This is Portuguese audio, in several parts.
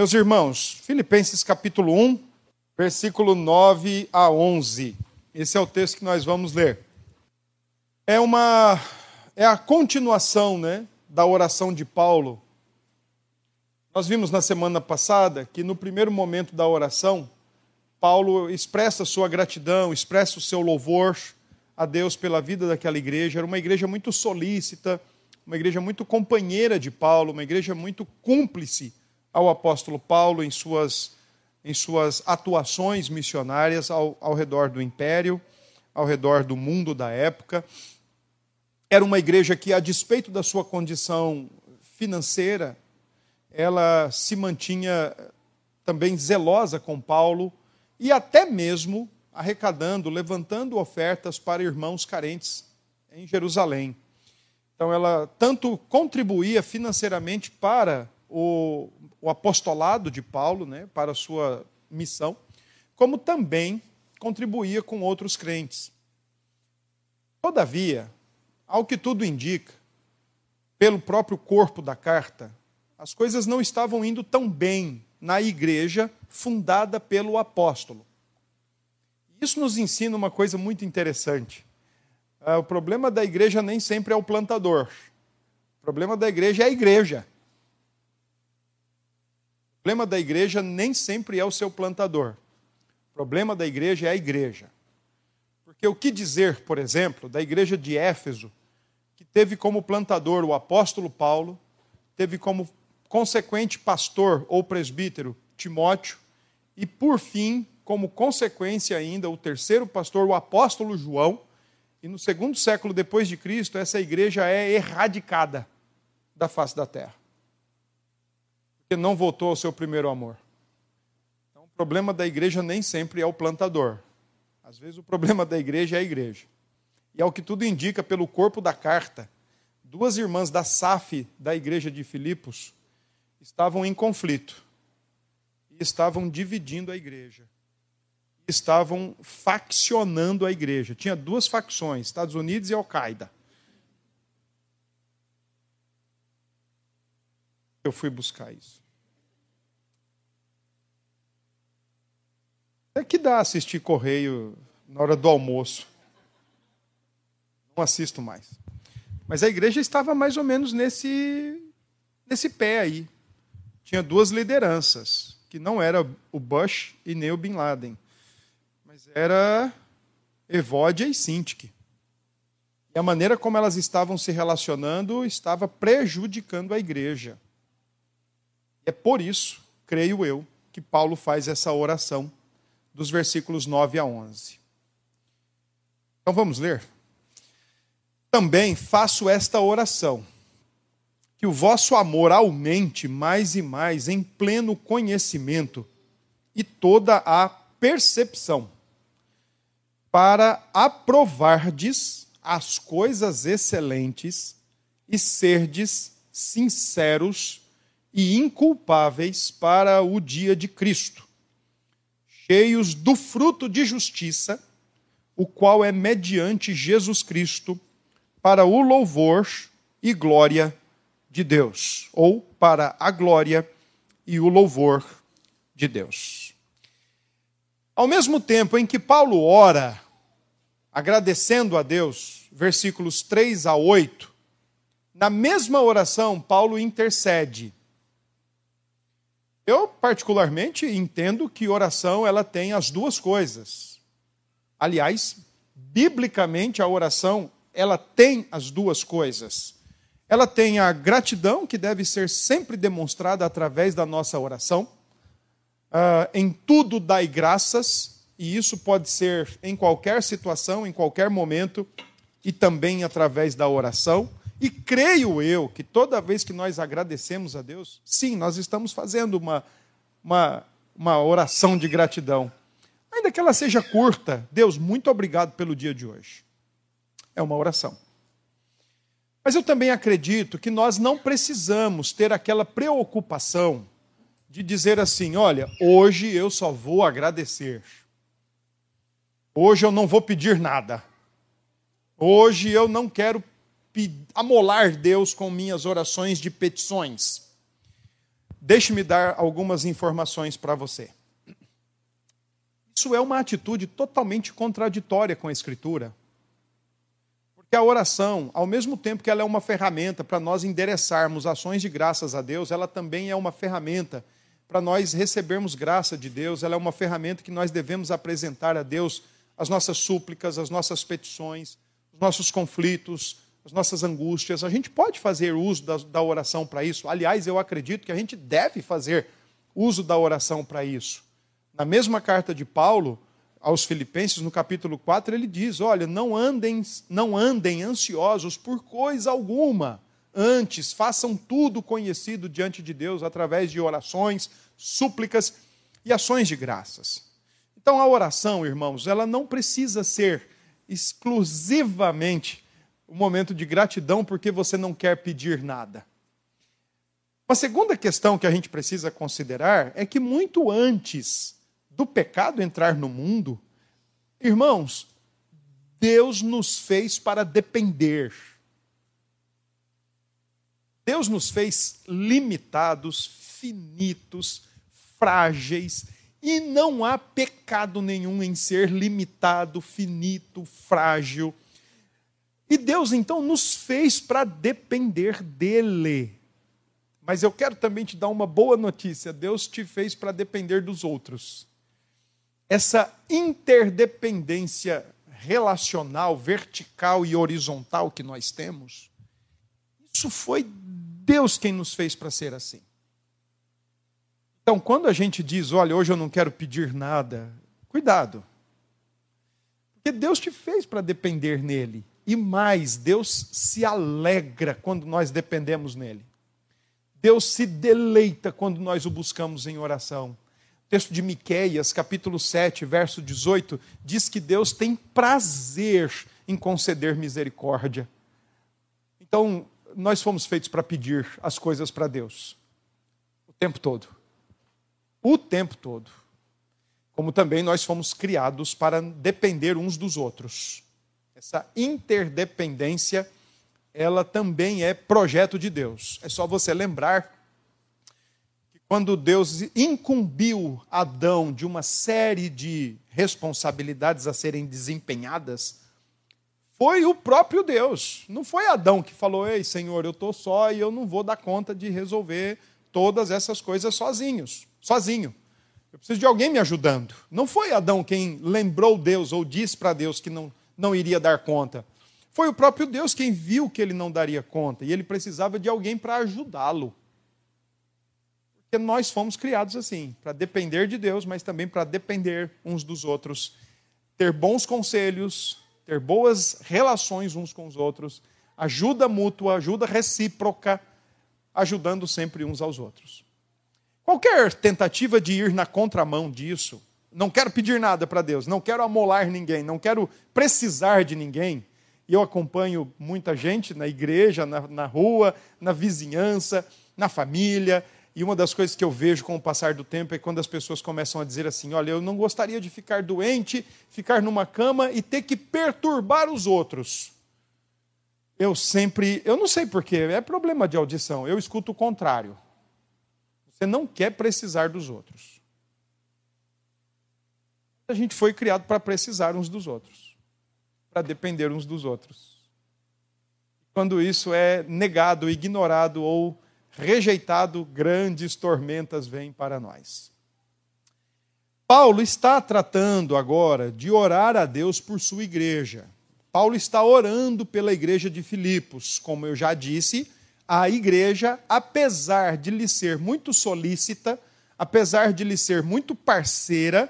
Meus irmãos, Filipenses capítulo 1, versículo 9 a 11. Esse é o texto que nós vamos ler. É uma é a continuação, né, da oração de Paulo. Nós vimos na semana passada que no primeiro momento da oração, Paulo expressa sua gratidão, expressa o seu louvor a Deus pela vida daquela igreja. Era uma igreja muito solícita, uma igreja muito companheira de Paulo, uma igreja muito cúmplice ao apóstolo Paulo em suas, em suas atuações missionárias ao, ao redor do império, ao redor do mundo da época. Era uma igreja que, a despeito da sua condição financeira, ela se mantinha também zelosa com Paulo e até mesmo arrecadando, levantando ofertas para irmãos carentes em Jerusalém. Então, ela tanto contribuía financeiramente para o, o apostolado de Paulo, né, para a sua missão, como também contribuía com outros crentes. Todavia, ao que tudo indica, pelo próprio corpo da carta, as coisas não estavam indo tão bem na igreja fundada pelo apóstolo. Isso nos ensina uma coisa muito interessante. Ah, o problema da igreja nem sempre é o plantador. O problema da igreja é a igreja. O problema da igreja nem sempre é o seu plantador. O problema da igreja é a igreja. Porque o que dizer, por exemplo, da igreja de Éfeso, que teve como plantador o apóstolo Paulo, teve como consequente pastor ou presbítero Timóteo, e por fim, como consequência ainda, o terceiro pastor, o apóstolo João, e no segundo século depois de Cristo, essa igreja é erradicada da face da terra porque não voltou ao seu primeiro amor. Então, o problema da igreja nem sempre é o plantador. Às vezes, o problema da igreja é a igreja. E ao que tudo indica, pelo corpo da carta, duas irmãs da SAF da igreja de Filipos estavam em conflito e estavam dividindo a igreja. Estavam faccionando a igreja. Tinha duas facções, Estados Unidos e Al-Qaeda. Eu fui buscar isso. É que dá assistir correio na hora do almoço. Não assisto mais. Mas a igreja estava mais ou menos nesse, nesse pé aí. Tinha duas lideranças, que não era o Bush e nem o Bin Laden, mas era Evódia e Sintik. E a maneira como elas estavam se relacionando estava prejudicando a igreja. É por isso, creio eu, que Paulo faz essa oração dos versículos 9 a 11. Então vamos ler? Também faço esta oração: que o vosso amor aumente mais e mais em pleno conhecimento e toda a percepção, para aprovardes as coisas excelentes e serdes sinceros e inculpáveis para o dia de Cristo cheios do fruto de justiça, o qual é mediante Jesus Cristo, para o louvor e glória de Deus, ou para a glória e o louvor de Deus. Ao mesmo tempo em que Paulo ora, agradecendo a Deus, versículos 3 a 8, na mesma oração, Paulo intercede eu, particularmente, entendo que oração ela tem as duas coisas. Aliás, biblicamente, a oração ela tem as duas coisas. Ela tem a gratidão, que deve ser sempre demonstrada através da nossa oração. Uh, em tudo dai graças, e isso pode ser em qualquer situação, em qualquer momento, e também através da oração. E creio eu que toda vez que nós agradecemos a Deus, sim, nós estamos fazendo uma, uma, uma oração de gratidão. Ainda que ela seja curta, Deus, muito obrigado pelo dia de hoje. É uma oração. Mas eu também acredito que nós não precisamos ter aquela preocupação de dizer assim: olha, hoje eu só vou agradecer. Hoje eu não vou pedir nada. Hoje eu não quero amolar Deus com minhas orações de petições. Deixe-me dar algumas informações para você. Isso é uma atitude totalmente contraditória com a Escritura. Porque a oração, ao mesmo tempo que ela é uma ferramenta para nós endereçarmos ações de graças a Deus, ela também é uma ferramenta para nós recebermos graça de Deus, ela é uma ferramenta que nós devemos apresentar a Deus as nossas súplicas, as nossas petições, os nossos conflitos, as nossas angústias. A gente pode fazer uso da, da oração para isso. Aliás, eu acredito que a gente deve fazer uso da oração para isso. Na mesma carta de Paulo aos Filipenses, no capítulo 4, ele diz: Olha, não andem, não andem ansiosos por coisa alguma Antes, façam tudo conhecido diante de Deus através de orações, súplicas e ações de graças. Então, a oração, irmãos, ela não precisa ser exclusivamente um momento de gratidão porque você não quer pedir nada. Uma segunda questão que a gente precisa considerar é que muito antes do pecado entrar no mundo, irmãos, Deus nos fez para depender. Deus nos fez limitados, finitos, frágeis, e não há pecado nenhum em ser limitado, finito, frágil. E Deus então nos fez para depender dele. Mas eu quero também te dar uma boa notícia: Deus te fez para depender dos outros. Essa interdependência relacional, vertical e horizontal que nós temos, isso foi Deus quem nos fez para ser assim. Então, quando a gente diz, olha, hoje eu não quero pedir nada, cuidado. Porque Deus te fez para depender nele. E mais, Deus se alegra quando nós dependemos nele. Deus se deleita quando nós o buscamos em oração. O texto de Miqueias, capítulo 7, verso 18, diz que Deus tem prazer em conceder misericórdia. Então, nós fomos feitos para pedir as coisas para Deus. O tempo todo. O tempo todo. Como também nós fomos criados para depender uns dos outros. Essa interdependência, ela também é projeto de Deus. É só você lembrar que quando Deus incumbiu Adão de uma série de responsabilidades a serem desempenhadas, foi o próprio Deus. Não foi Adão que falou: Ei, Senhor, eu estou só e eu não vou dar conta de resolver todas essas coisas sozinhos, sozinho. Eu preciso de alguém me ajudando. Não foi Adão quem lembrou Deus ou disse para Deus que não, não iria dar conta. Foi o próprio Deus quem viu que ele não daria conta e ele precisava de alguém para ajudá-lo. Porque nós fomos criados assim, para depender de Deus, mas também para depender uns dos outros, ter bons conselhos, ter boas relações uns com os outros, ajuda mútua, ajuda recíproca, ajudando sempre uns aos outros. Qualquer tentativa de ir na contramão disso, não quero pedir nada para Deus, não quero amolar ninguém, não quero precisar de ninguém. E eu acompanho muita gente na igreja, na, na rua, na vizinhança, na família, e uma das coisas que eu vejo com o passar do tempo é quando as pessoas começam a dizer assim: olha, eu não gostaria de ficar doente, ficar numa cama e ter que perturbar os outros. Eu sempre, eu não sei porquê, é problema de audição, eu escuto o contrário. Você não quer precisar dos outros. A gente foi criado para precisar uns dos outros, para depender uns dos outros. Quando isso é negado, ignorado ou rejeitado, grandes tormentas vêm para nós. Paulo está tratando agora de orar a Deus por sua igreja. Paulo está orando pela igreja de Filipos. Como eu já disse, a igreja, apesar de lhe ser muito solícita, apesar de lhe ser muito parceira,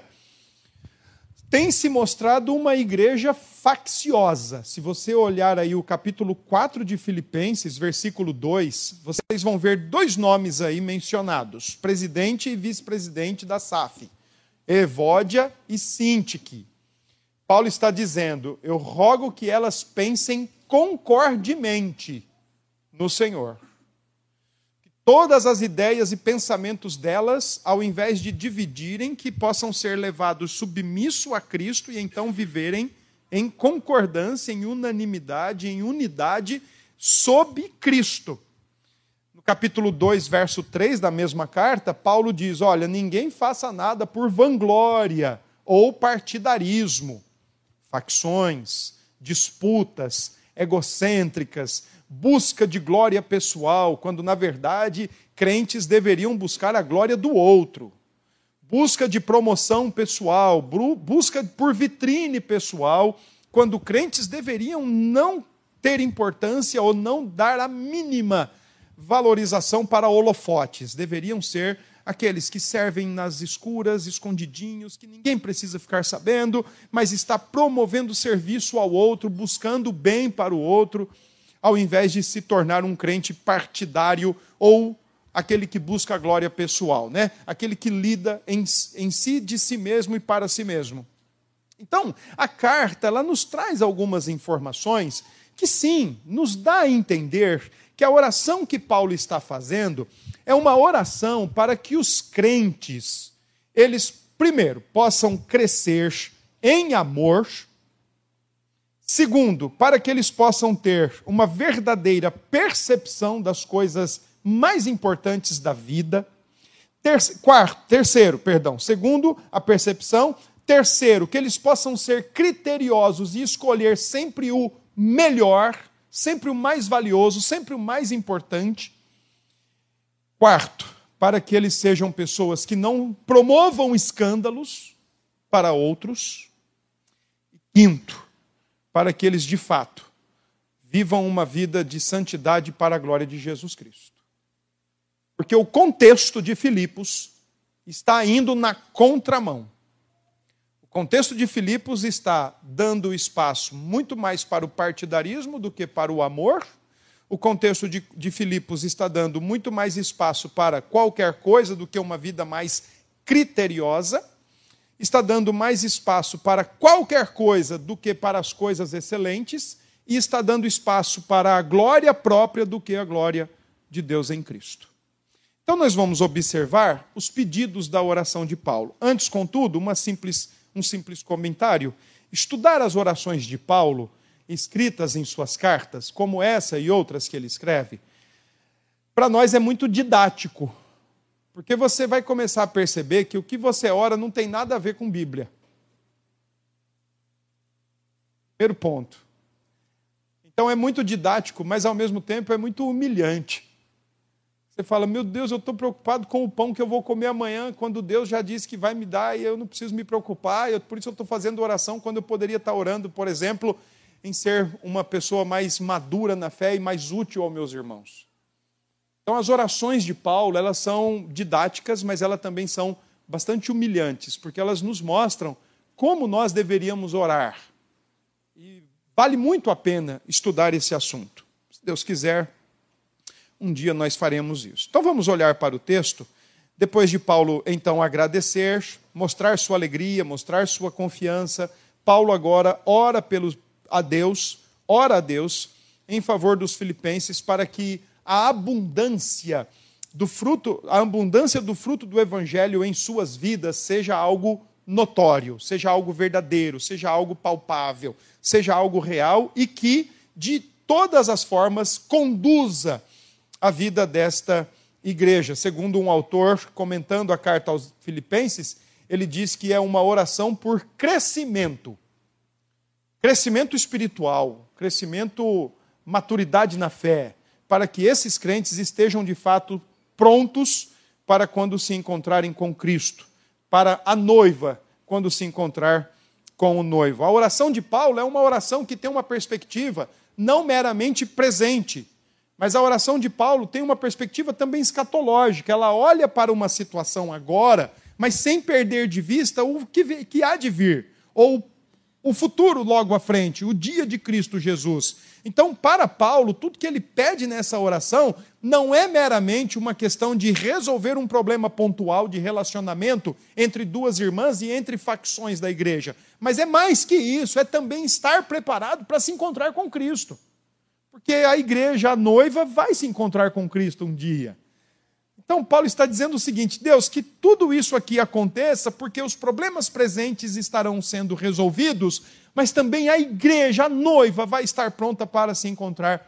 tem se mostrado uma igreja facciosa. Se você olhar aí o capítulo 4 de Filipenses, versículo 2, vocês vão ver dois nomes aí mencionados: presidente e vice-presidente da SAF, Evódia e Sintique. Paulo está dizendo: Eu rogo que elas pensem concordemente no Senhor todas as ideias e pensamentos delas, ao invés de dividirem, que possam ser levados submisso a Cristo e então viverem em concordância, em unanimidade, em unidade sob Cristo. No capítulo 2, verso 3 da mesma carta, Paulo diz: Olha, ninguém faça nada por vanglória ou partidarismo, facções, disputas egocêntricas, busca de glória pessoal, quando na verdade crentes deveriam buscar a glória do outro. Busca de promoção pessoal, busca por vitrine pessoal, quando crentes deveriam não ter importância ou não dar a mínima valorização para holofotes, deveriam ser aqueles que servem nas escuras, escondidinhos, que ninguém precisa ficar sabendo, mas está promovendo serviço ao outro, buscando bem para o outro, ao invés de se tornar um crente partidário ou aquele que busca a glória pessoal, né? Aquele que lida em, em si, de si mesmo e para si mesmo. Então, a carta ela nos traz algumas informações que sim, nos dá a entender que a oração que Paulo está fazendo é uma oração para que os crentes, eles primeiro possam crescer em amor, segundo, para que eles possam ter uma verdadeira percepção das coisas mais importantes da vida. quarto, terceiro, perdão, segundo, a percepção. Terceiro, que eles possam ser criteriosos e escolher sempre o melhor sempre o mais valioso, sempre o mais importante. Quarto, para que eles sejam pessoas que não promovam escândalos para outros. Quinto, para que eles de fato vivam uma vida de santidade para a glória de Jesus Cristo. Porque o contexto de Filipos está indo na contramão contexto de Filipos está dando espaço muito mais para o partidarismo do que para o amor. O contexto de, de Filipos está dando muito mais espaço para qualquer coisa do que uma vida mais criteriosa. Está dando mais espaço para qualquer coisa do que para as coisas excelentes. E está dando espaço para a glória própria do que a glória de Deus em Cristo. Então, nós vamos observar os pedidos da oração de Paulo. Antes, contudo, uma simples um simples comentário. Estudar as orações de Paulo, escritas em suas cartas, como essa e outras que ele escreve, para nós é muito didático, porque você vai começar a perceber que o que você ora não tem nada a ver com Bíblia. Primeiro ponto. Então é muito didático, mas ao mesmo tempo é muito humilhante. Você fala, meu Deus, eu estou preocupado com o pão que eu vou comer amanhã, quando Deus já disse que vai me dar e eu não preciso me preocupar, eu, por isso eu estou fazendo oração quando eu poderia estar orando, por exemplo, em ser uma pessoa mais madura na fé e mais útil aos meus irmãos. Então, as orações de Paulo, elas são didáticas, mas elas também são bastante humilhantes, porque elas nos mostram como nós deveríamos orar. E vale muito a pena estudar esse assunto. Se Deus quiser, um dia nós faremos isso. Então vamos olhar para o texto. Depois de Paulo então agradecer, mostrar sua alegria, mostrar sua confiança, Paulo agora ora pelos, a Deus, ora a Deus em favor dos filipenses para que a abundância do fruto, a abundância do fruto do evangelho em suas vidas seja algo notório, seja algo verdadeiro, seja algo palpável, seja algo real e que de todas as formas conduza a vida desta igreja. Segundo um autor comentando a carta aos Filipenses, ele diz que é uma oração por crescimento. Crescimento espiritual, crescimento, maturidade na fé, para que esses crentes estejam de fato prontos para quando se encontrarem com Cristo, para a noiva quando se encontrar com o noivo. A oração de Paulo é uma oração que tem uma perspectiva não meramente presente, mas a oração de Paulo tem uma perspectiva também escatológica. Ela olha para uma situação agora, mas sem perder de vista o que, que há de vir, ou o futuro logo à frente, o dia de Cristo Jesus. Então, para Paulo, tudo que ele pede nessa oração não é meramente uma questão de resolver um problema pontual de relacionamento entre duas irmãs e entre facções da igreja, mas é mais que isso, é também estar preparado para se encontrar com Cristo. Porque a igreja, a noiva, vai se encontrar com Cristo um dia. Então, Paulo está dizendo o seguinte: Deus, que tudo isso aqui aconteça, porque os problemas presentes estarão sendo resolvidos, mas também a igreja, a noiva, vai estar pronta para se encontrar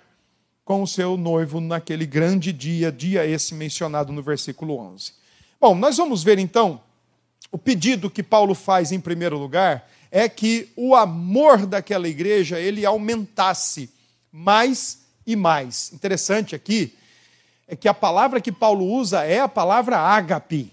com o seu noivo naquele grande dia, dia esse mencionado no versículo 11. Bom, nós vamos ver então o pedido que Paulo faz em primeiro lugar é que o amor daquela igreja ele aumentasse mais e mais. Interessante aqui é que a palavra que Paulo usa é a palavra ágape.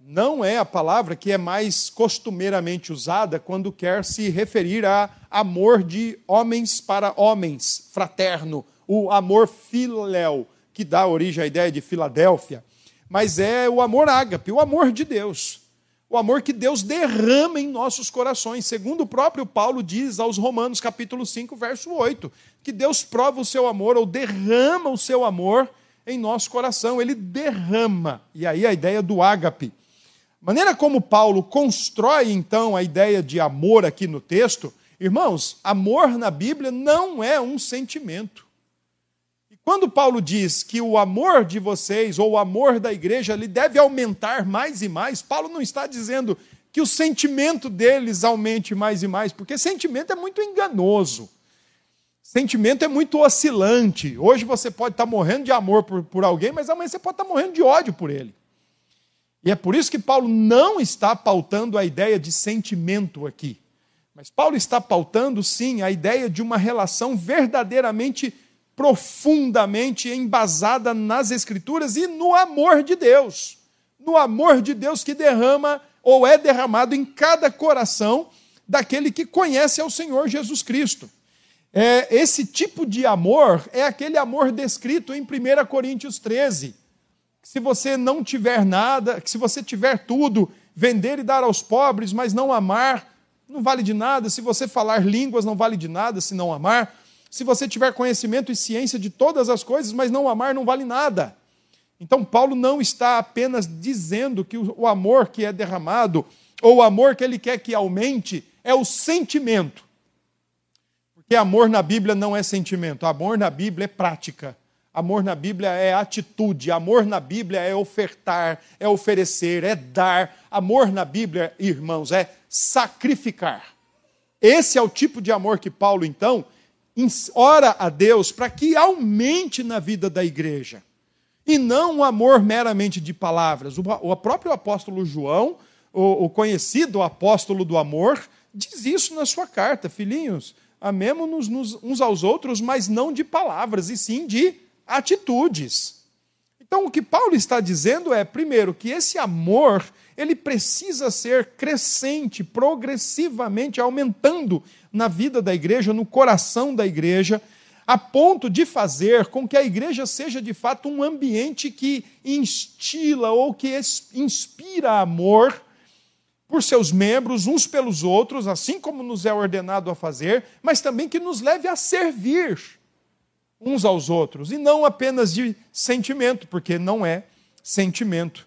Não é a palavra que é mais costumeiramente usada quando quer se referir a amor de homens para homens, fraterno, o amor filéu, que dá origem à ideia de Filadélfia, mas é o amor ágape, o amor de Deus o amor que Deus derrama em nossos corações. Segundo o próprio Paulo diz aos Romanos, capítulo 5, verso 8, que Deus prova o seu amor ou derrama o seu amor em nosso coração. Ele derrama. E aí a ideia do ágape. Maneira como Paulo constrói então a ideia de amor aqui no texto, irmãos, amor na Bíblia não é um sentimento. Quando Paulo diz que o amor de vocês, ou o amor da igreja, ele deve aumentar mais e mais, Paulo não está dizendo que o sentimento deles aumente mais e mais, porque sentimento é muito enganoso. Sentimento é muito oscilante. Hoje você pode estar morrendo de amor por, por alguém, mas amanhã você pode estar morrendo de ódio por ele. E é por isso que Paulo não está pautando a ideia de sentimento aqui. Mas Paulo está pautando, sim, a ideia de uma relação verdadeiramente profundamente embasada nas Escrituras e no amor de Deus. No amor de Deus que derrama ou é derramado em cada coração daquele que conhece ao Senhor Jesus Cristo. É, esse tipo de amor é aquele amor descrito em 1 Coríntios 13. Se você não tiver nada, se você tiver tudo, vender e dar aos pobres, mas não amar, não vale de nada. Se você falar línguas, não vale de nada se não amar. Se você tiver conhecimento e ciência de todas as coisas, mas não amar, não vale nada. Então, Paulo não está apenas dizendo que o amor que é derramado, ou o amor que ele quer que aumente, é o sentimento. Porque amor na Bíblia não é sentimento, amor na Bíblia é prática. Amor na Bíblia é atitude, amor na Bíblia é ofertar, é oferecer, é dar. Amor na Bíblia, irmãos, é sacrificar. Esse é o tipo de amor que Paulo, então, ora a Deus para que aumente na vida da igreja. E não um amor meramente de palavras. O próprio apóstolo João, o conhecido apóstolo do amor, diz isso na sua carta: Filhinhos, amemos-nos uns aos outros, mas não de palavras, e sim de atitudes. Então, o que Paulo está dizendo é, primeiro, que esse amor ele precisa ser crescente, progressivamente aumentando na vida da igreja, no coração da igreja, a ponto de fazer com que a igreja seja de fato um ambiente que instila ou que inspira amor por seus membros, uns pelos outros, assim como nos é ordenado a fazer, mas também que nos leve a servir uns aos outros, e não apenas de sentimento, porque não é sentimento.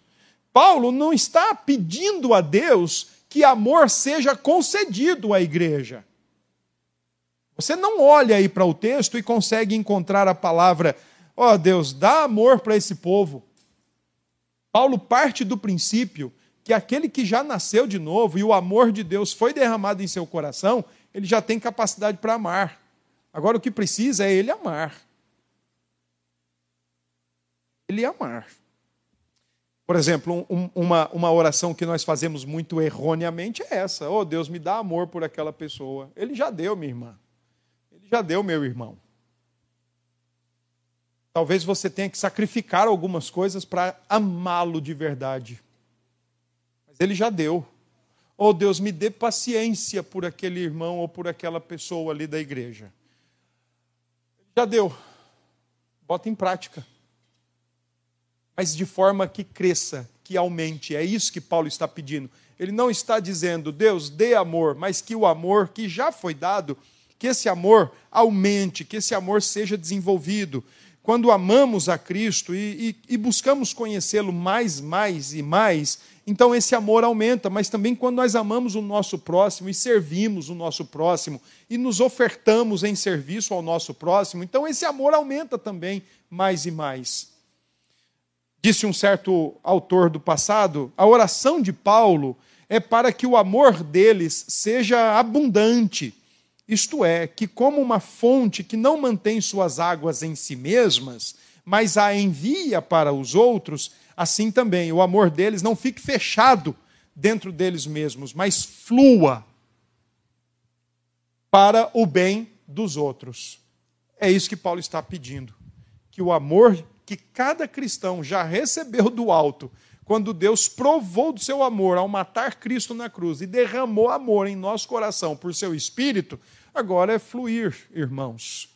Paulo não está pedindo a Deus que amor seja concedido à igreja. Você não olha aí para o texto e consegue encontrar a palavra, ó oh, Deus, dá amor para esse povo. Paulo parte do princípio que aquele que já nasceu de novo e o amor de Deus foi derramado em seu coração, ele já tem capacidade para amar. Agora o que precisa é ele amar. Ele amar. Por exemplo, um, uma, uma oração que nós fazemos muito erroneamente é essa: Oh Deus, me dá amor por aquela pessoa. Ele já deu, minha irmã. Ele já deu, meu irmão. Talvez você tenha que sacrificar algumas coisas para amá-lo de verdade. Ele já deu. Oh Deus, me dê paciência por aquele irmão ou por aquela pessoa ali da igreja. Já deu. Bota em prática mas de forma que cresça, que aumente. É isso que Paulo está pedindo. Ele não está dizendo, Deus, dê amor, mas que o amor que já foi dado, que esse amor aumente, que esse amor seja desenvolvido. Quando amamos a Cristo e, e, e buscamos conhecê-lo mais, mais e mais, então esse amor aumenta, mas também quando nós amamos o nosso próximo e servimos o nosso próximo e nos ofertamos em serviço ao nosso próximo, então esse amor aumenta também mais e mais. Disse um certo autor do passado, a oração de Paulo é para que o amor deles seja abundante, Isto é, que como uma fonte que não mantém suas águas em si mesmas, mas a envia para os outros, assim também o amor deles não fique fechado dentro deles mesmos, mas flua para o bem dos outros. É isso que Paulo está pedindo. Que o amor que cada cristão já recebeu do alto, quando Deus provou do seu amor ao matar Cristo na cruz e derramou amor em nosso coração por seu espírito, agora é fluir, irmãos.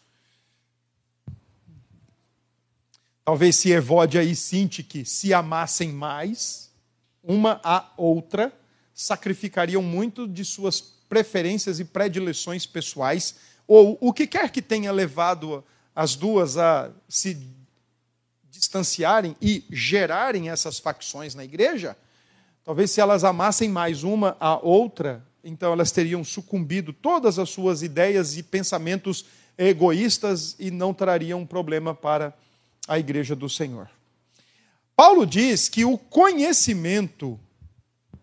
Talvez se Evode aí sinte que se amassem mais, uma a outra, sacrificariam muito de suas preferências e predileções pessoais, ou o que quer que tenha levado as duas a se distanciarem e gerarem essas facções na igreja, talvez se elas amassem mais uma a outra, então elas teriam sucumbido todas as suas ideias e pensamentos egoístas e não trariam problema para a igreja do Senhor. Paulo diz que o conhecimento,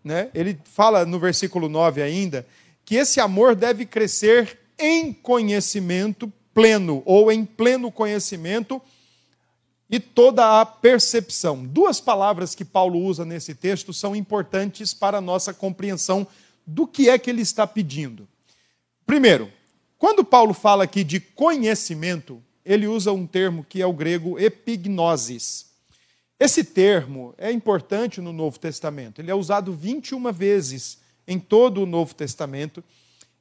né, ele fala no versículo 9 ainda, que esse amor deve crescer em conhecimento pleno, ou em pleno conhecimento e toda a percepção. Duas palavras que Paulo usa nesse texto são importantes para a nossa compreensão do que é que ele está pedindo. Primeiro, quando Paulo fala aqui de conhecimento, ele usa um termo que é o grego epignosis. Esse termo é importante no Novo Testamento. Ele é usado 21 vezes em todo o Novo Testamento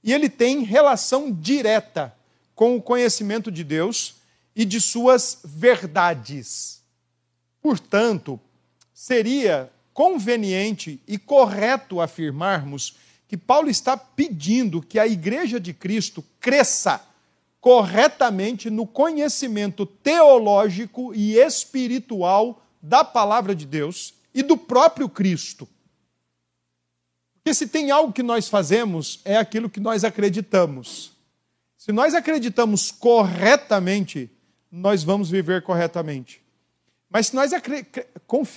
e ele tem relação direta com o conhecimento de Deus e de suas verdades. Portanto, seria conveniente e correto afirmarmos que Paulo está pedindo que a igreja de Cristo cresça corretamente no conhecimento teológico e espiritual da palavra de Deus e do próprio Cristo. Porque se tem algo que nós fazemos, é aquilo que nós acreditamos. Se nós acreditamos corretamente, nós vamos viver corretamente. Mas se nós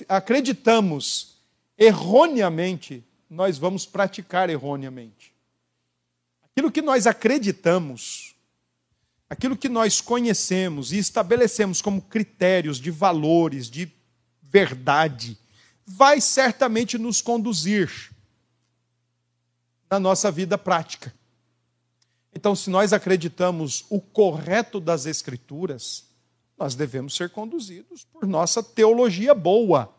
acreditamos erroneamente, nós vamos praticar erroneamente. Aquilo que nós acreditamos, aquilo que nós conhecemos e estabelecemos como critérios de valores, de verdade, vai certamente nos conduzir na nossa vida prática. Então, se nós acreditamos o correto das Escrituras, nós devemos ser conduzidos por nossa teologia boa.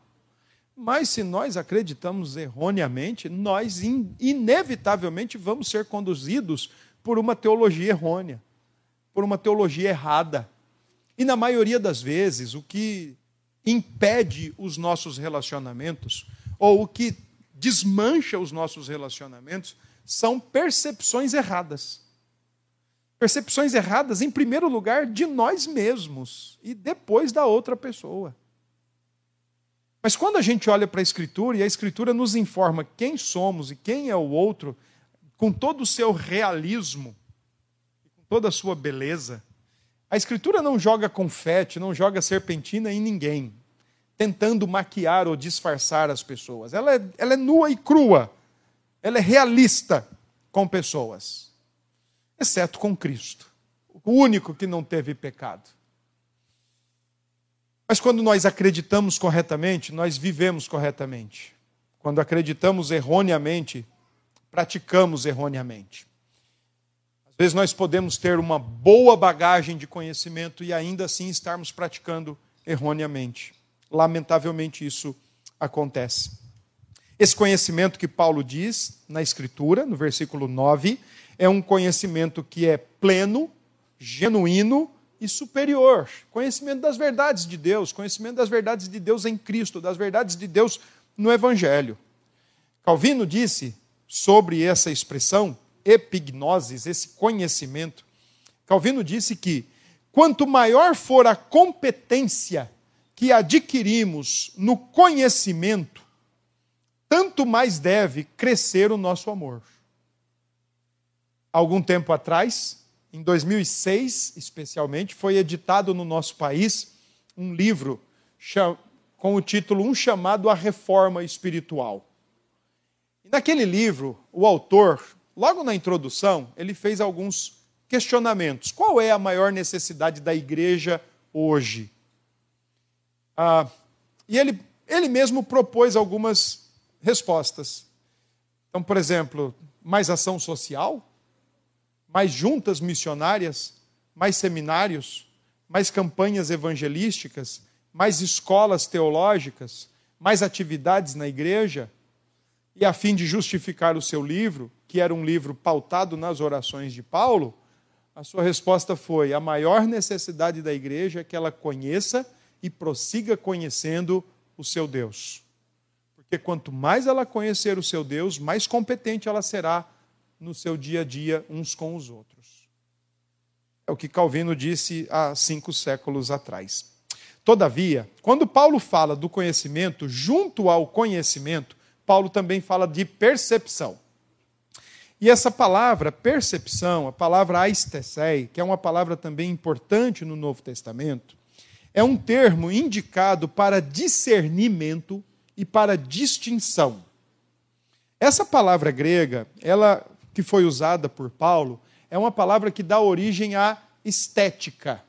Mas se nós acreditamos erroneamente, nós in inevitavelmente vamos ser conduzidos por uma teologia errônea, por uma teologia errada. E na maioria das vezes, o que impede os nossos relacionamentos, ou o que desmancha os nossos relacionamentos, são percepções erradas. Percepções erradas, em primeiro lugar, de nós mesmos e depois da outra pessoa. Mas quando a gente olha para a Escritura e a Escritura nos informa quem somos e quem é o outro, com todo o seu realismo, toda a sua beleza, a Escritura não joga confete, não joga serpentina em ninguém, tentando maquiar ou disfarçar as pessoas. Ela é, ela é nua e crua, ela é realista com pessoas, exceto com Cristo, o único que não teve pecado. Mas quando nós acreditamos corretamente, nós vivemos corretamente. Quando acreditamos erroneamente, praticamos erroneamente. Às vezes nós podemos ter uma boa bagagem de conhecimento e ainda assim estarmos praticando erroneamente. Lamentavelmente isso acontece. Esse conhecimento que Paulo diz na Escritura, no versículo 9, é um conhecimento que é pleno, genuíno e superior. Conhecimento das verdades de Deus, conhecimento das verdades de Deus em Cristo, das verdades de Deus no Evangelho. Calvino disse sobre essa expressão, epignosis, esse conhecimento. Calvino disse que quanto maior for a competência que adquirimos no conhecimento, tanto mais deve crescer o nosso amor. Algum tempo atrás, em 2006, especialmente, foi editado no nosso país um livro com o título Um Chamado à Reforma Espiritual. Naquele livro, o autor logo na introdução, ele fez alguns questionamentos. Qual é a maior necessidade da igreja hoje? Ah, e ele, ele mesmo propôs algumas respostas. Então, por exemplo, mais ação social, mais juntas missionárias, mais seminários, mais campanhas evangelísticas, mais escolas teológicas, mais atividades na igreja. E a fim de justificar o seu livro, que era um livro pautado nas orações de Paulo, a sua resposta foi: a maior necessidade da igreja é que ela conheça e prossiga conhecendo o seu Deus. Porque quanto mais ela conhecer o seu Deus, mais competente ela será no seu dia a dia uns com os outros. É o que Calvino disse há cinco séculos atrás. Todavia, quando Paulo fala do conhecimento, junto ao conhecimento, Paulo também fala de percepção. E essa palavra percepção, a palavra aistesei, que é uma palavra também importante no Novo Testamento, é um termo indicado para discernimento e para distinção. Essa palavra grega, ela que foi usada por Paulo, é uma palavra que dá origem à estética.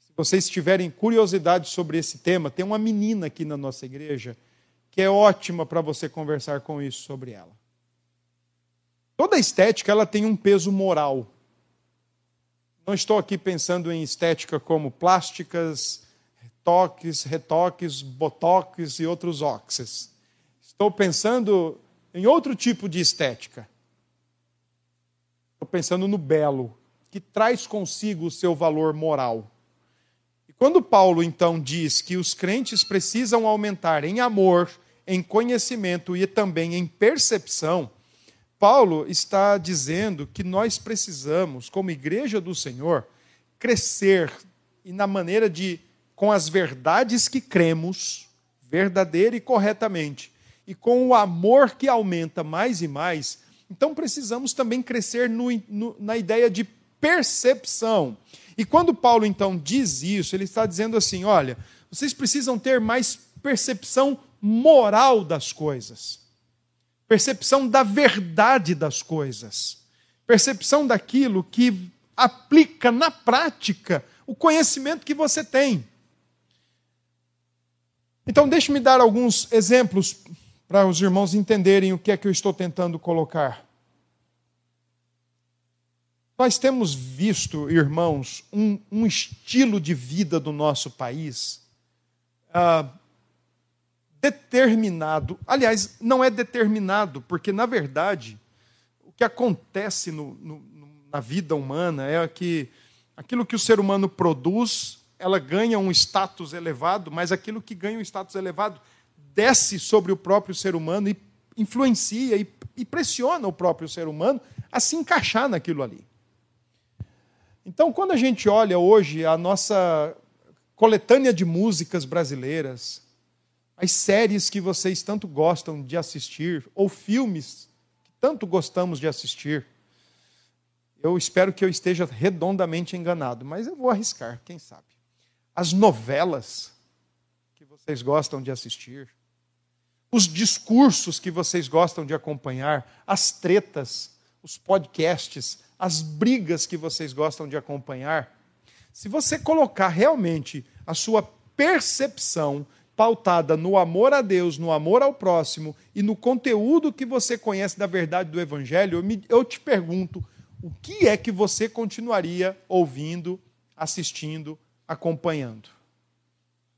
Se vocês tiverem curiosidade sobre esse tema, tem uma menina aqui na nossa igreja que é ótima para você conversar com isso sobre ela. Toda estética ela tem um peso moral. Não estou aqui pensando em estética como plásticas, retoques, retoques, botox e outros oxes. Estou pensando em outro tipo de estética. Estou pensando no belo, que traz consigo o seu valor moral. E quando Paulo então diz que os crentes precisam aumentar em amor, em conhecimento e também em percepção, Paulo está dizendo que nós precisamos, como igreja do Senhor, crescer e na maneira de, com as verdades que cremos, verdadeira e corretamente, e com o amor que aumenta mais e mais, então precisamos também crescer no, no, na ideia de percepção. E quando Paulo então diz isso, ele está dizendo assim: olha, vocês precisam ter mais percepção moral das coisas percepção da verdade das coisas, percepção daquilo que aplica na prática o conhecimento que você tem. Então, deixe-me dar alguns exemplos para os irmãos entenderem o que é que eu estou tentando colocar. Nós temos visto, irmãos, um, um estilo de vida do nosso país uh, determinado. Aliás, não é determinado, porque, na verdade, o que acontece no, no, na vida humana é que aquilo que o ser humano produz, ela ganha um status elevado, mas aquilo que ganha um status elevado desce sobre o próprio ser humano e influencia e, e pressiona o próprio ser humano a se encaixar naquilo ali. Então, quando a gente olha hoje a nossa coletânea de músicas brasileiras, as séries que vocês tanto gostam de assistir, ou filmes que tanto gostamos de assistir. Eu espero que eu esteja redondamente enganado, mas eu vou arriscar, quem sabe. As novelas que vocês gostam de assistir, os discursos que vocês gostam de acompanhar, as tretas, os podcasts, as brigas que vocês gostam de acompanhar. Se você colocar realmente a sua percepção pautada no amor a Deus, no amor ao próximo e no conteúdo que você conhece da verdade do Evangelho, eu, me, eu te pergunto: o que é que você continuaria ouvindo, assistindo, acompanhando?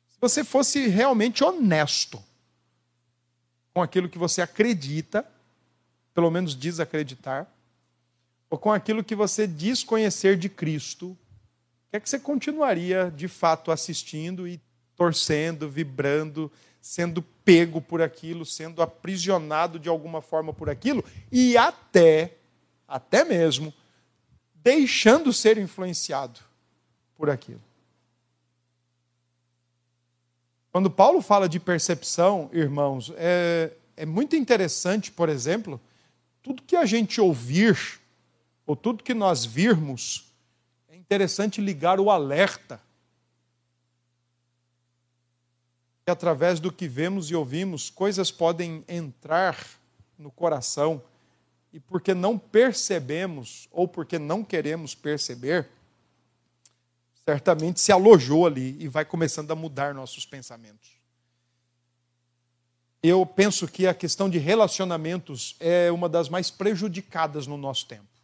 Se você fosse realmente honesto com aquilo que você acredita, pelo menos diz acreditar, ou com aquilo que você diz conhecer de Cristo, o que é que você continuaria de fato assistindo e torcendo, vibrando, sendo pego por aquilo, sendo aprisionado de alguma forma por aquilo e até, até mesmo, deixando ser influenciado por aquilo. Quando Paulo fala de percepção, irmãos, é, é muito interessante, por exemplo, tudo que a gente ouvir, ou tudo que nós virmos, é interessante ligar o alerta que através do que vemos e ouvimos, coisas podem entrar no coração e porque não percebemos ou porque não queremos perceber, certamente se alojou ali e vai começando a mudar nossos pensamentos. Eu penso que a questão de relacionamentos é uma das mais prejudicadas no nosso tempo.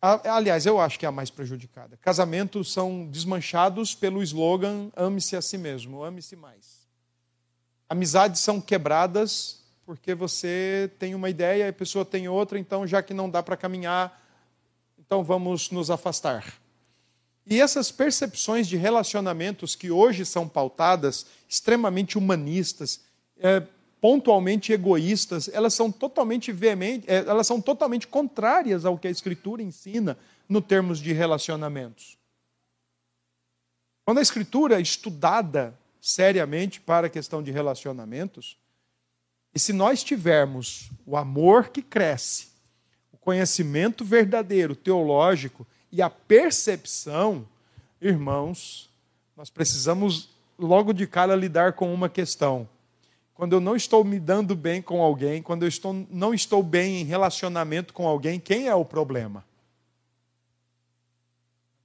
Aliás, eu acho que é a mais prejudicada. Casamentos são desmanchados pelo slogan ame-se a si mesmo, ame-se mais. Amizades são quebradas porque você tem uma ideia e a pessoa tem outra, então já que não dá para caminhar, então vamos nos afastar. E essas percepções de relacionamentos que hoje são pautadas, extremamente humanistas, é, pontualmente egoístas, elas são totalmente veementes, é, elas são totalmente contrárias ao que a Escritura ensina no termos de relacionamentos. Quando a Escritura é estudada seriamente para a questão de relacionamentos, e se nós tivermos o amor que cresce, o conhecimento verdadeiro, teológico e a percepção, irmãos, nós precisamos logo de cara lidar com uma questão. Quando eu não estou me dando bem com alguém, quando eu estou, não estou bem em relacionamento com alguém, quem é o problema?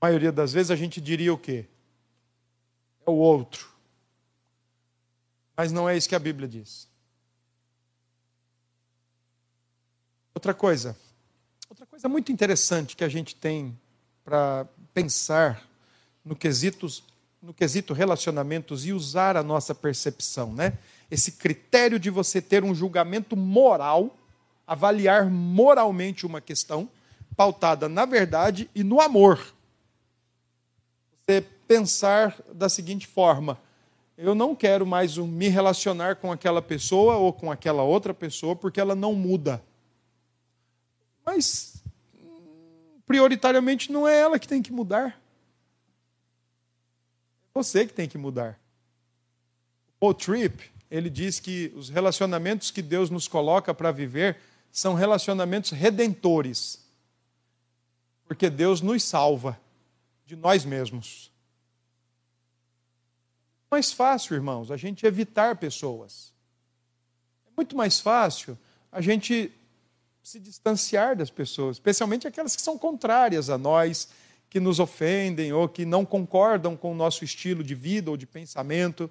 A maioria das vezes a gente diria o quê? É o outro. Mas não é isso que a Bíblia diz. Outra coisa, outra coisa muito interessante que a gente tem para pensar no quesito, no quesito relacionamentos e usar a nossa percepção, né? Esse critério de você ter um julgamento moral, avaliar moralmente uma questão, pautada na verdade e no amor. Você pensar da seguinte forma: eu não quero mais me relacionar com aquela pessoa ou com aquela outra pessoa porque ela não muda. Mas, prioritariamente, não é ela que tem que mudar. É você que tem que mudar. Paul Tripp, ele diz que os relacionamentos que Deus nos coloca para viver são relacionamentos redentores. Porque Deus nos salva de nós mesmos. É mais fácil, irmãos, a gente evitar pessoas. É muito mais fácil a gente se distanciar das pessoas, especialmente aquelas que são contrárias a nós, que nos ofendem ou que não concordam com o nosso estilo de vida ou de pensamento,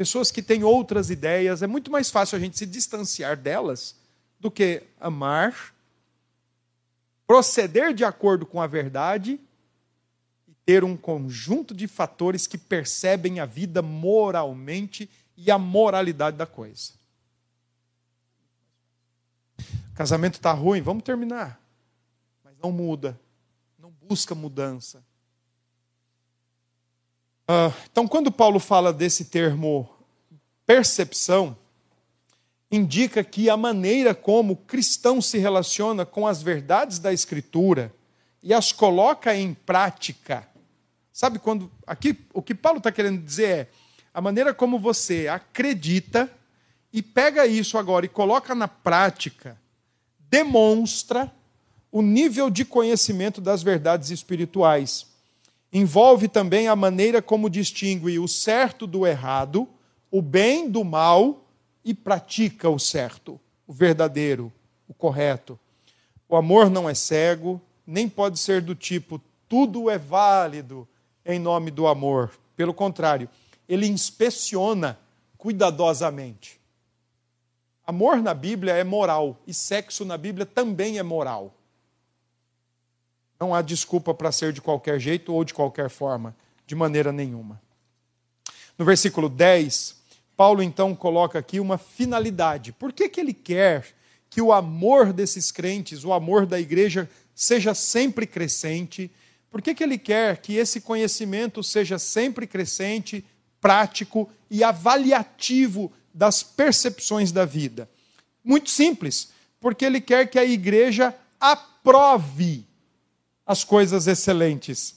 pessoas que têm outras ideias. É muito mais fácil a gente se distanciar delas do que amar, proceder de acordo com a verdade e ter um conjunto de fatores que percebem a vida moralmente e a moralidade da coisa. casamento está ruim, vamos terminar. Mas não muda, não busca mudança. Ah, então, quando Paulo fala desse termo percepção, indica que a maneira como o cristão se relaciona com as verdades da Escritura e as coloca em prática. Sabe quando. Aqui, o que Paulo está querendo dizer é a maneira como você acredita e pega isso agora e coloca na prática demonstra o nível de conhecimento das verdades espirituais. Envolve também a maneira como distingue o certo do errado, o bem do mal e pratica o certo, o verdadeiro, o correto. O amor não é cego, nem pode ser do tipo tudo é válido em nome do amor. Pelo contrário, ele inspeciona cuidadosamente. Amor na Bíblia é moral e sexo na Bíblia também é moral. Não há desculpa para ser de qualquer jeito ou de qualquer forma, de maneira nenhuma. No versículo 10, Paulo então coloca aqui uma finalidade. Por que, que ele quer que o amor desses crentes, o amor da igreja, seja sempre crescente? Por que, que ele quer que esse conhecimento seja sempre crescente, prático e avaliativo das percepções da vida? Muito simples, porque ele quer que a igreja aprove as coisas excelentes.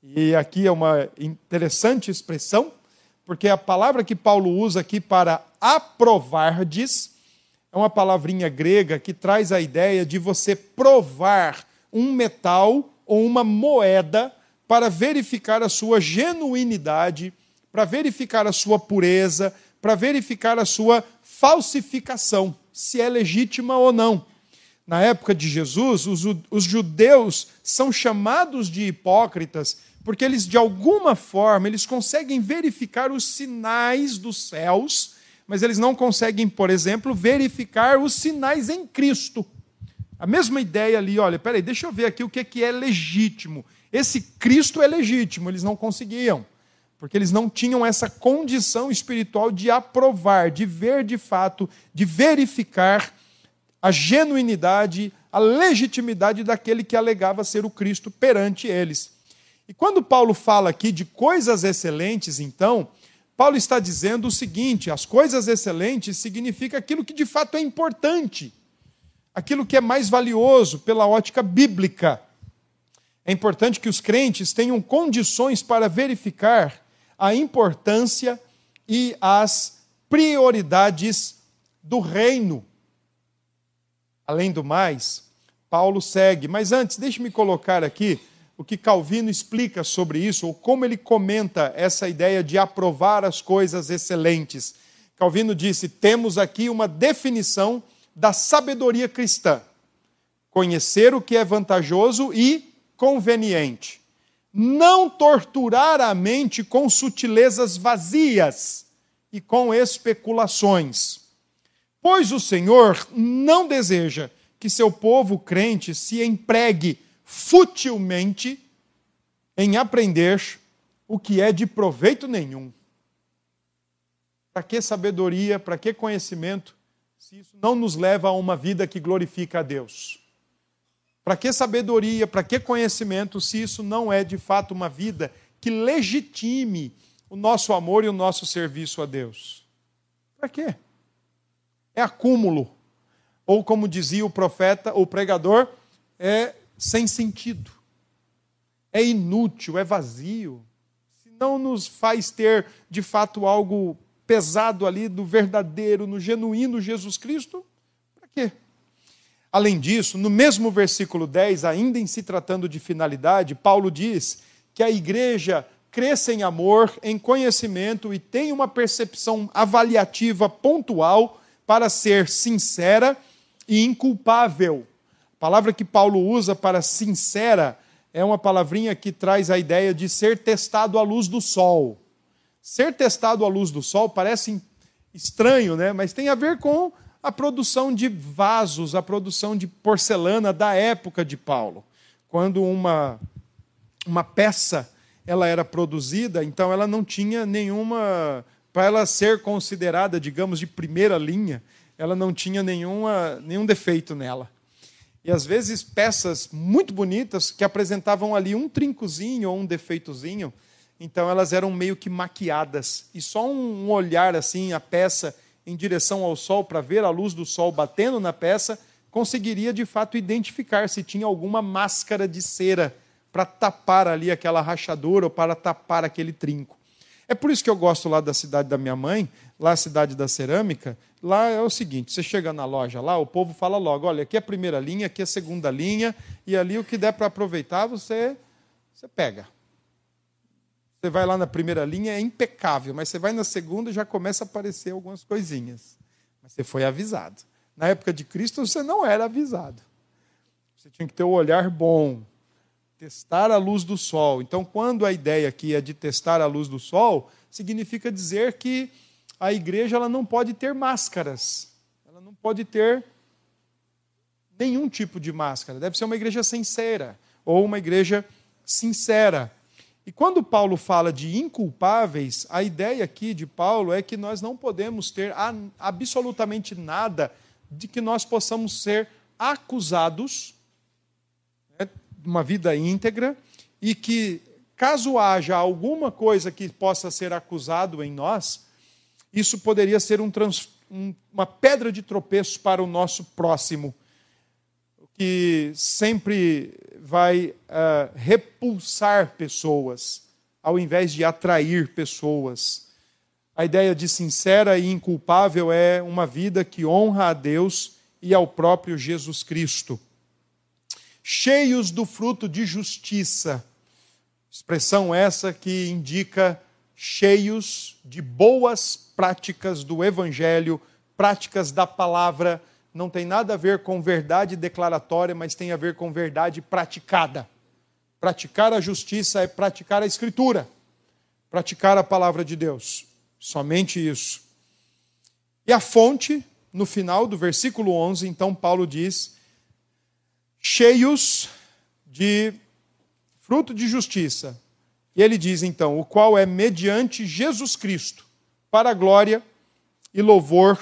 E aqui é uma interessante expressão, porque a palavra que Paulo usa aqui para aprovardes é uma palavrinha grega que traz a ideia de você provar um metal ou uma moeda para verificar a sua genuinidade, para verificar a sua pureza, para verificar a sua falsificação, se é legítima ou não. Na época de Jesus, os, os judeus são chamados de hipócritas porque eles, de alguma forma, eles conseguem verificar os sinais dos céus, mas eles não conseguem, por exemplo, verificar os sinais em Cristo. A mesma ideia ali, olha, peraí, deixa eu ver aqui o que é legítimo. Esse Cristo é legítimo, eles não conseguiam, porque eles não tinham essa condição espiritual de aprovar, de ver de fato, de verificar a genuinidade, a legitimidade daquele que alegava ser o Cristo perante eles. E quando Paulo fala aqui de coisas excelentes, então, Paulo está dizendo o seguinte: as coisas excelentes significa aquilo que de fato é importante, aquilo que é mais valioso pela ótica bíblica. É importante que os crentes tenham condições para verificar a importância e as prioridades do reino. Além do mais, Paulo segue, mas antes, deixe-me colocar aqui o que Calvino explica sobre isso, ou como ele comenta essa ideia de aprovar as coisas excelentes. Calvino disse: temos aqui uma definição da sabedoria cristã: conhecer o que é vantajoso e conveniente. Não torturar a mente com sutilezas vazias e com especulações. Pois o Senhor não deseja que seu povo crente se empregue futilmente em aprender o que é de proveito nenhum. Para que sabedoria, para que conhecimento, se isso não nos leva a uma vida que glorifica a Deus? Para que sabedoria, para que conhecimento, se isso não é de fato uma vida que legitime o nosso amor e o nosso serviço a Deus? Para quê? É acúmulo. Ou como dizia o profeta, o pregador, é sem sentido, é inútil, é vazio, se não nos faz ter de fato algo pesado ali do verdadeiro, no genuíno Jesus Cristo, para quê? Além disso, no mesmo versículo 10, ainda em se tratando de finalidade, Paulo diz que a igreja cresça em amor, em conhecimento e tem uma percepção avaliativa pontual para ser sincera e inculpável. A palavra que Paulo usa para sincera é uma palavrinha que traz a ideia de ser testado à luz do sol. Ser testado à luz do sol parece estranho, né? mas tem a ver com a produção de vasos, a produção de porcelana da época de Paulo. Quando uma, uma peça ela era produzida, então ela não tinha nenhuma. Para ela ser considerada, digamos, de primeira linha, ela não tinha nenhuma, nenhum defeito nela. E às vezes peças muito bonitas que apresentavam ali um trincozinho ou um defeitozinho, então elas eram meio que maquiadas. E só um olhar assim, a peça em direção ao sol, para ver a luz do sol batendo na peça, conseguiria de fato identificar se tinha alguma máscara de cera para tapar ali aquela rachadura ou para tapar aquele trinco. É por isso que eu gosto lá da cidade da minha mãe, lá a cidade da cerâmica, lá é o seguinte: você chega na loja lá, o povo fala logo: olha, aqui é a primeira linha, aqui é a segunda linha, e ali o que der para aproveitar, você, você pega. Você vai lá na primeira linha, é impecável, mas você vai na segunda e já começa a aparecer algumas coisinhas. Mas você foi avisado. Na época de Cristo, você não era avisado. Você tinha que ter o um olhar bom, testar a luz do sol. Então, quando a ideia aqui é de testar a luz do sol, significa dizer que a igreja ela não pode ter máscaras. Ela não pode ter nenhum tipo de máscara. Deve ser uma igreja sincera ou uma igreja sincera. E quando Paulo fala de inculpáveis, a ideia aqui de Paulo é que nós não podemos ter absolutamente nada de que nós possamos ser acusados uma vida íntegra e que, caso haja alguma coisa que possa ser acusado em nós, isso poderia ser um trans, um, uma pedra de tropeço para o nosso próximo, que sempre vai uh, repulsar pessoas, ao invés de atrair pessoas. A ideia de sincera e inculpável é uma vida que honra a Deus e ao próprio Jesus Cristo cheios do fruto de justiça. Expressão essa que indica cheios de boas práticas do Evangelho, práticas da palavra não tem nada a ver com verdade declaratória, mas tem a ver com verdade praticada. Praticar a justiça é praticar a Escritura, praticar a palavra de Deus. Somente isso. E a fonte, no final do versículo 11, então Paulo diz: cheios de fruto de justiça. E ele diz então: o qual é mediante Jesus Cristo, para a glória e louvor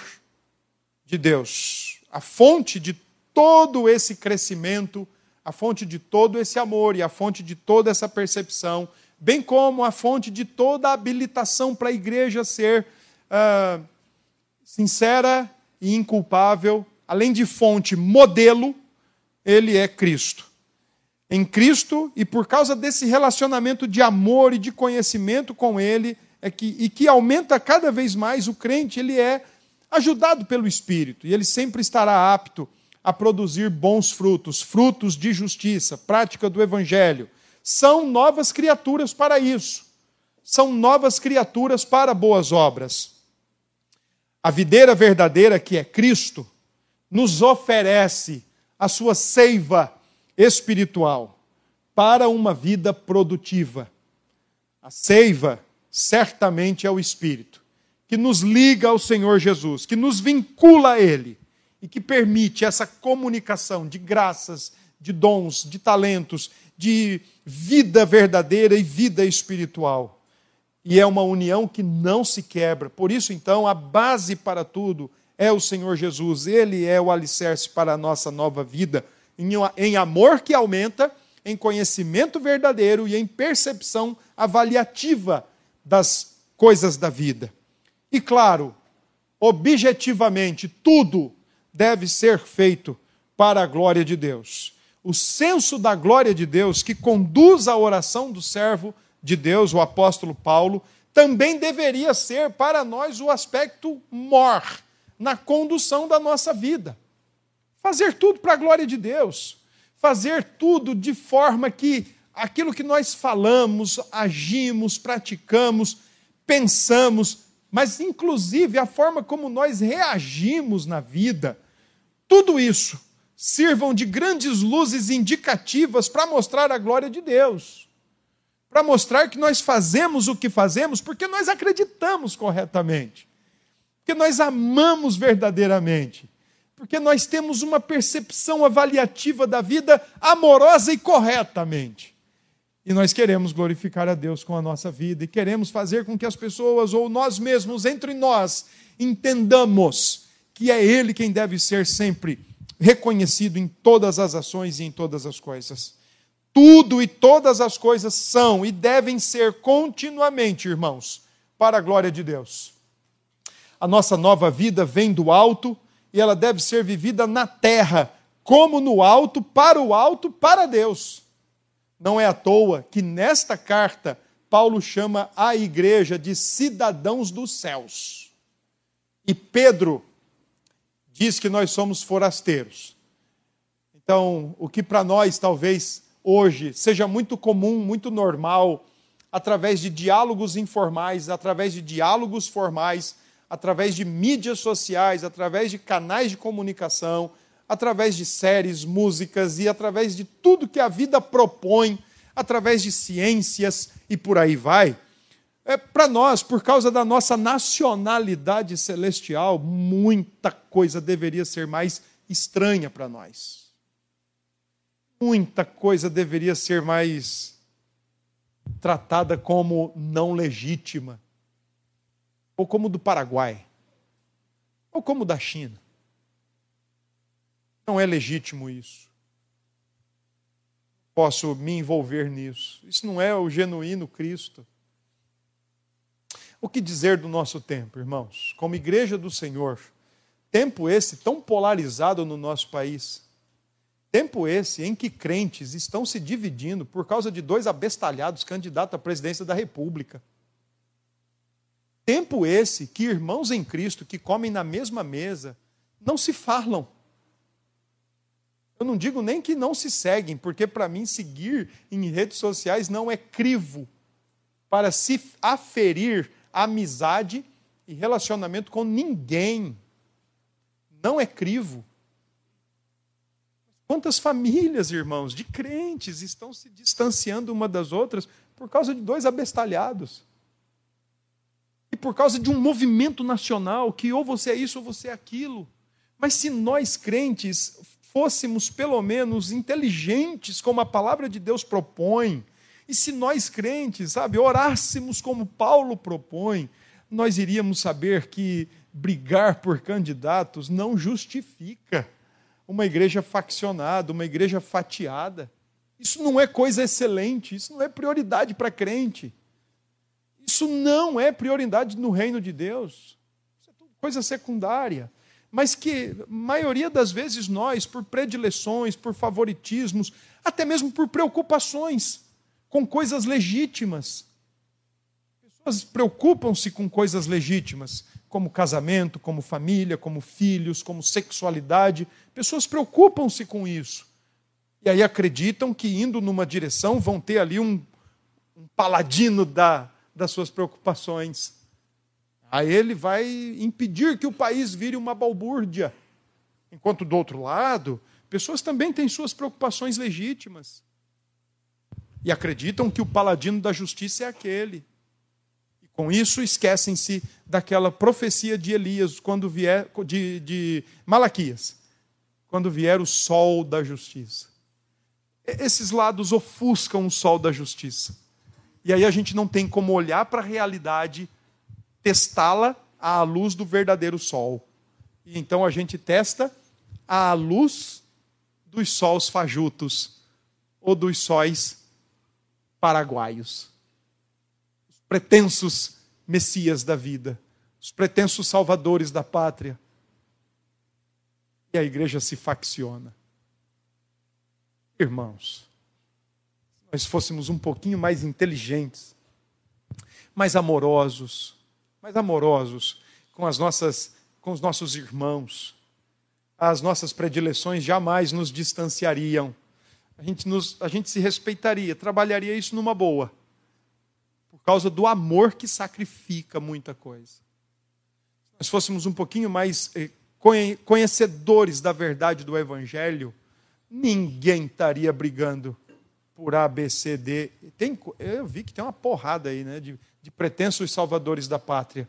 de Deus. A fonte de todo esse crescimento, a fonte de todo esse amor e a fonte de toda essa percepção, bem como a fonte de toda a habilitação para a igreja ser uh, sincera e inculpável, além de fonte modelo, ele é Cristo. Em Cristo, e por causa desse relacionamento de amor e de conhecimento com Ele, é que, e que aumenta cada vez mais, o crente ele é ajudado pelo Espírito, e ele sempre estará apto a produzir bons frutos, frutos de justiça, prática do Evangelho. São novas criaturas para isso. São novas criaturas para boas obras. A videira verdadeira, que é Cristo, nos oferece a sua seiva espiritual para uma vida produtiva. A seiva certamente é o Espírito, que nos liga ao Senhor Jesus, que nos vincula a Ele e que permite essa comunicação de graças, de dons, de talentos, de vida verdadeira e vida espiritual. E é uma união que não se quebra. Por isso, então, a base para tudo é o Senhor Jesus. Ele é o alicerce para a nossa nova vida, em amor que aumenta, em conhecimento verdadeiro e em percepção avaliativa das coisas da vida. E claro, objetivamente, tudo deve ser feito para a glória de Deus. O senso da glória de Deus que conduz a oração do servo de Deus, o apóstolo Paulo, também deveria ser para nós o aspecto mor na condução da nossa vida. Fazer tudo para a glória de Deus. Fazer tudo de forma que aquilo que nós falamos, agimos, praticamos, pensamos, mas inclusive a forma como nós reagimos na vida, tudo isso sirvam de grandes luzes indicativas para mostrar a glória de Deus. Para mostrar que nós fazemos o que fazemos porque nós acreditamos corretamente. Porque nós amamos verdadeiramente. Porque nós temos uma percepção avaliativa da vida amorosa e corretamente. E nós queremos glorificar a Deus com a nossa vida e queremos fazer com que as pessoas ou nós mesmos, entre nós, entendamos que é Ele quem deve ser sempre reconhecido em todas as ações e em todas as coisas. Tudo e todas as coisas são e devem ser continuamente, irmãos, para a glória de Deus. A nossa nova vida vem do alto e ela deve ser vivida na terra, como no alto, para o alto, para Deus. Não é à toa que nesta carta Paulo chama a igreja de cidadãos dos céus. E Pedro diz que nós somos forasteiros. Então, o que para nós talvez hoje seja muito comum, muito normal, através de diálogos informais, através de diálogos formais, através de mídias sociais, através de canais de comunicação, através de séries, músicas e através de tudo que a vida propõe, através de ciências e por aí vai. É, Para nós, por causa da nossa nacionalidade celestial, muita coisa deveria ser mais estranha para nós. Muita coisa deveria ser mais tratada como não legítima, ou como do Paraguai, ou como da China. Não é legítimo isso. Posso me envolver nisso. Isso não é o genuíno Cristo. O que dizer do nosso tempo, irmãos? Como igreja do Senhor, tempo esse tão polarizado no nosso país. Tempo esse em que crentes estão se dividindo por causa de dois abestalhados candidatos à presidência da República. Tempo esse que irmãos em Cristo que comem na mesma mesa não se falam. Eu não digo nem que não se seguem, porque para mim seguir em redes sociais não é crivo para se aferir amizade e relacionamento com ninguém. Não é crivo. Quantas famílias, irmãos, de crentes estão se distanciando uma das outras por causa de dois abestalhados? E por causa de um movimento nacional que ou você é isso ou você é aquilo. Mas se nós crentes fôssemos pelo menos inteligentes como a palavra de Deus propõe, e se nós crentes, sabe, orássemos como Paulo propõe, nós iríamos saber que brigar por candidatos não justifica uma igreja faccionada, uma igreja fatiada. Isso não é coisa excelente, isso não é prioridade para crente. Isso não é prioridade no reino de Deus. Isso é coisa secundária. Mas que, maioria das vezes, nós, por predileções, por favoritismos, até mesmo por preocupações com coisas legítimas. Pessoas preocupam-se com coisas legítimas, como casamento, como família, como filhos, como sexualidade. Pessoas preocupam-se com isso. E aí acreditam que indo numa direção vão ter ali um, um paladino da, das suas preocupações. Aí ele vai impedir que o país vire uma balbúrdia. Enquanto do outro lado, pessoas também têm suas preocupações legítimas. E acreditam que o paladino da justiça é aquele. E com isso esquecem-se daquela profecia de Elias, quando vier, de, de Malaquias, quando vier o sol da justiça. Esses lados ofuscam o sol da justiça. E aí a gente não tem como olhar para a realidade, testá-la à luz do verdadeiro sol. E então a gente testa à luz dos sols fajutos ou dos sóis paraguaios. Os pretensos messias da vida, os pretensos salvadores da pátria. E a igreja se facciona. Irmãos, se nós fôssemos um pouquinho mais inteligentes, mais amorosos, mais amorosos com as nossas com os nossos irmãos, as nossas predileções jamais nos distanciariam. A gente, nos, a gente se respeitaria, trabalharia isso numa boa, por causa do amor que sacrifica muita coisa. Se nós fôssemos um pouquinho mais eh, conhecedores da verdade do Evangelho, ninguém estaria brigando por A, B, C, D. Tem, eu vi que tem uma porrada aí, né, de, de pretensos salvadores da pátria.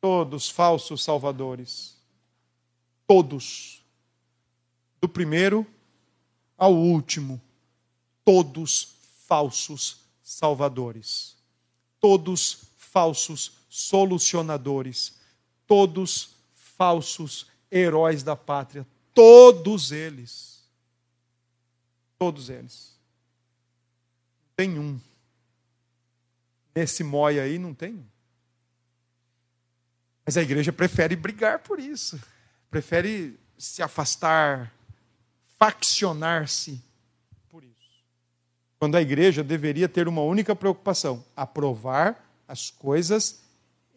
Todos falsos salvadores. Todos. Do primeiro ao último. Todos falsos salvadores. Todos falsos solucionadores. Todos falsos heróis da pátria Todos eles. Todos eles. Tem um. Nesse moia aí não tem um. Mas a igreja prefere brigar por isso. Prefere se afastar, faccionar-se por isso. Quando a igreja deveria ter uma única preocupação: aprovar as coisas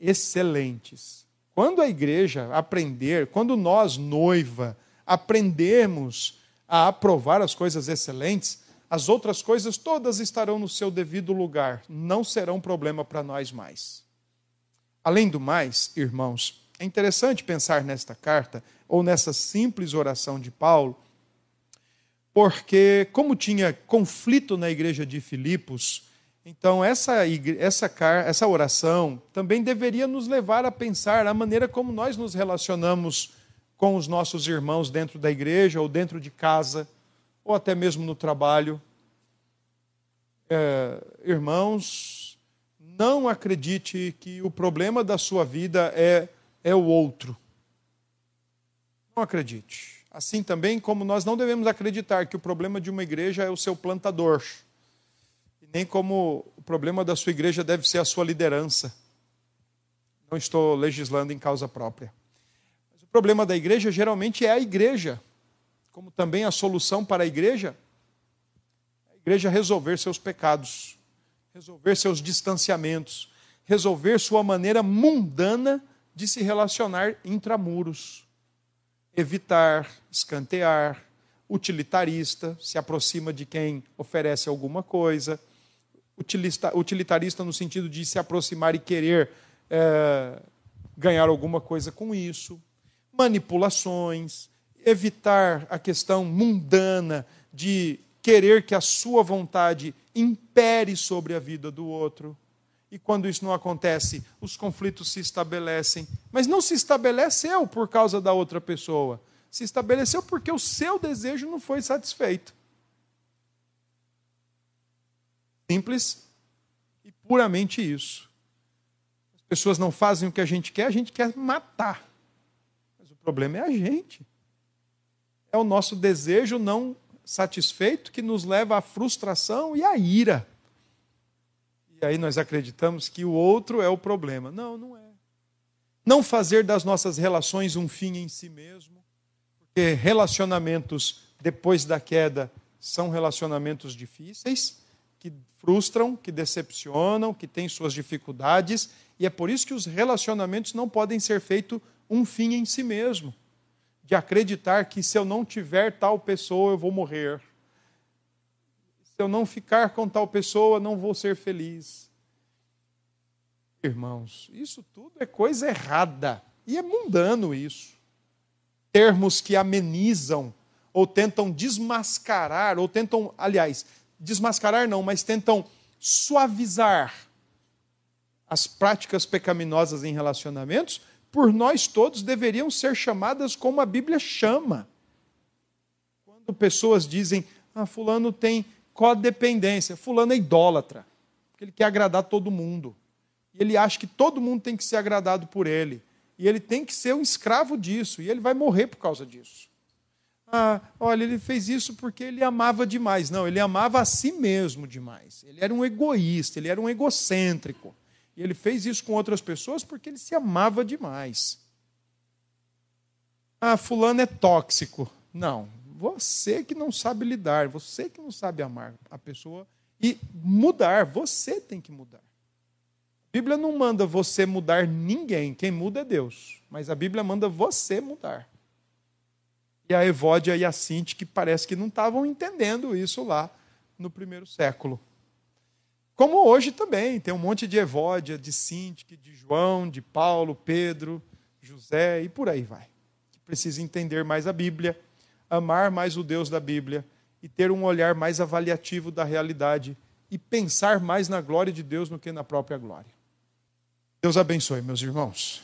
excelentes. Quando a igreja aprender, quando nós, noiva, aprendermos a aprovar as coisas excelentes, as outras coisas todas estarão no seu devido lugar, não serão problema para nós mais. Além do mais, irmãos, é interessante pensar nesta carta, ou nessa simples oração de Paulo, porque, como tinha conflito na igreja de Filipos, então essa, essa, essa oração também deveria nos levar a pensar a maneira como nós nos relacionamos com os nossos irmãos dentro da igreja ou dentro de casa, ou até mesmo no trabalho. É, irmãos, não acredite que o problema da sua vida é, é o outro. Não acredite. Assim também como nós não devemos acreditar que o problema de uma igreja é o seu plantador, e nem como o problema da sua igreja deve ser a sua liderança. Não estou legislando em causa própria problema da igreja geralmente é a igreja, como também a solução para a igreja, a igreja resolver seus pecados, resolver seus distanciamentos, resolver sua maneira mundana de se relacionar intramuros, evitar, escantear, utilitarista, se aproxima de quem oferece alguma coisa, utilitarista no sentido de se aproximar e querer é, ganhar alguma coisa com isso, manipulações, evitar a questão mundana de querer que a sua vontade impere sobre a vida do outro. E quando isso não acontece, os conflitos se estabelecem. Mas não se estabeleceu por causa da outra pessoa. Se estabeleceu porque o seu desejo não foi satisfeito. Simples e puramente isso. As pessoas não fazem o que a gente quer, a gente quer matar. Problema é a gente. É o nosso desejo não satisfeito que nos leva à frustração e à ira. E aí nós acreditamos que o outro é o problema. Não, não é. Não fazer das nossas relações um fim em si mesmo, porque relacionamentos depois da queda são relacionamentos difíceis que frustram, que decepcionam, que têm suas dificuldades, e é por isso que os relacionamentos não podem ser feitos um fim em si mesmo. De acreditar que se eu não tiver tal pessoa, eu vou morrer. Se eu não ficar com tal pessoa, não vou ser feliz. Irmãos, isso tudo é coisa errada. E é mundano isso. Termos que amenizam ou tentam desmascarar, ou tentam, aliás, desmascarar não, mas tentam suavizar as práticas pecaminosas em relacionamentos, por nós todos deveriam ser chamadas como a Bíblia chama. Quando pessoas dizem, ah, fulano tem codependência, fulano é idólatra, porque ele quer agradar todo mundo. E ele acha que todo mundo tem que ser agradado por ele. E ele tem que ser um escravo disso, e ele vai morrer por causa disso ah, olha, ele fez isso porque ele amava demais. Não, ele amava a si mesmo demais. Ele era um egoísta, ele era um egocêntrico. E ele fez isso com outras pessoas porque ele se amava demais. Ah, fulano é tóxico. Não, você que não sabe lidar, você que não sabe amar a pessoa e mudar, você tem que mudar. A Bíblia não manda você mudar ninguém, quem muda é Deus. Mas a Bíblia manda você mudar e a Evódia e a Sinti, que parece que não estavam entendendo isso lá no primeiro século. Como hoje também, tem um monte de Evódia, de Sinti, de João, de Paulo, Pedro, José e por aí vai. Precisa entender mais a Bíblia, amar mais o Deus da Bíblia e ter um olhar mais avaliativo da realidade e pensar mais na glória de Deus do que na própria glória. Deus abençoe, meus irmãos.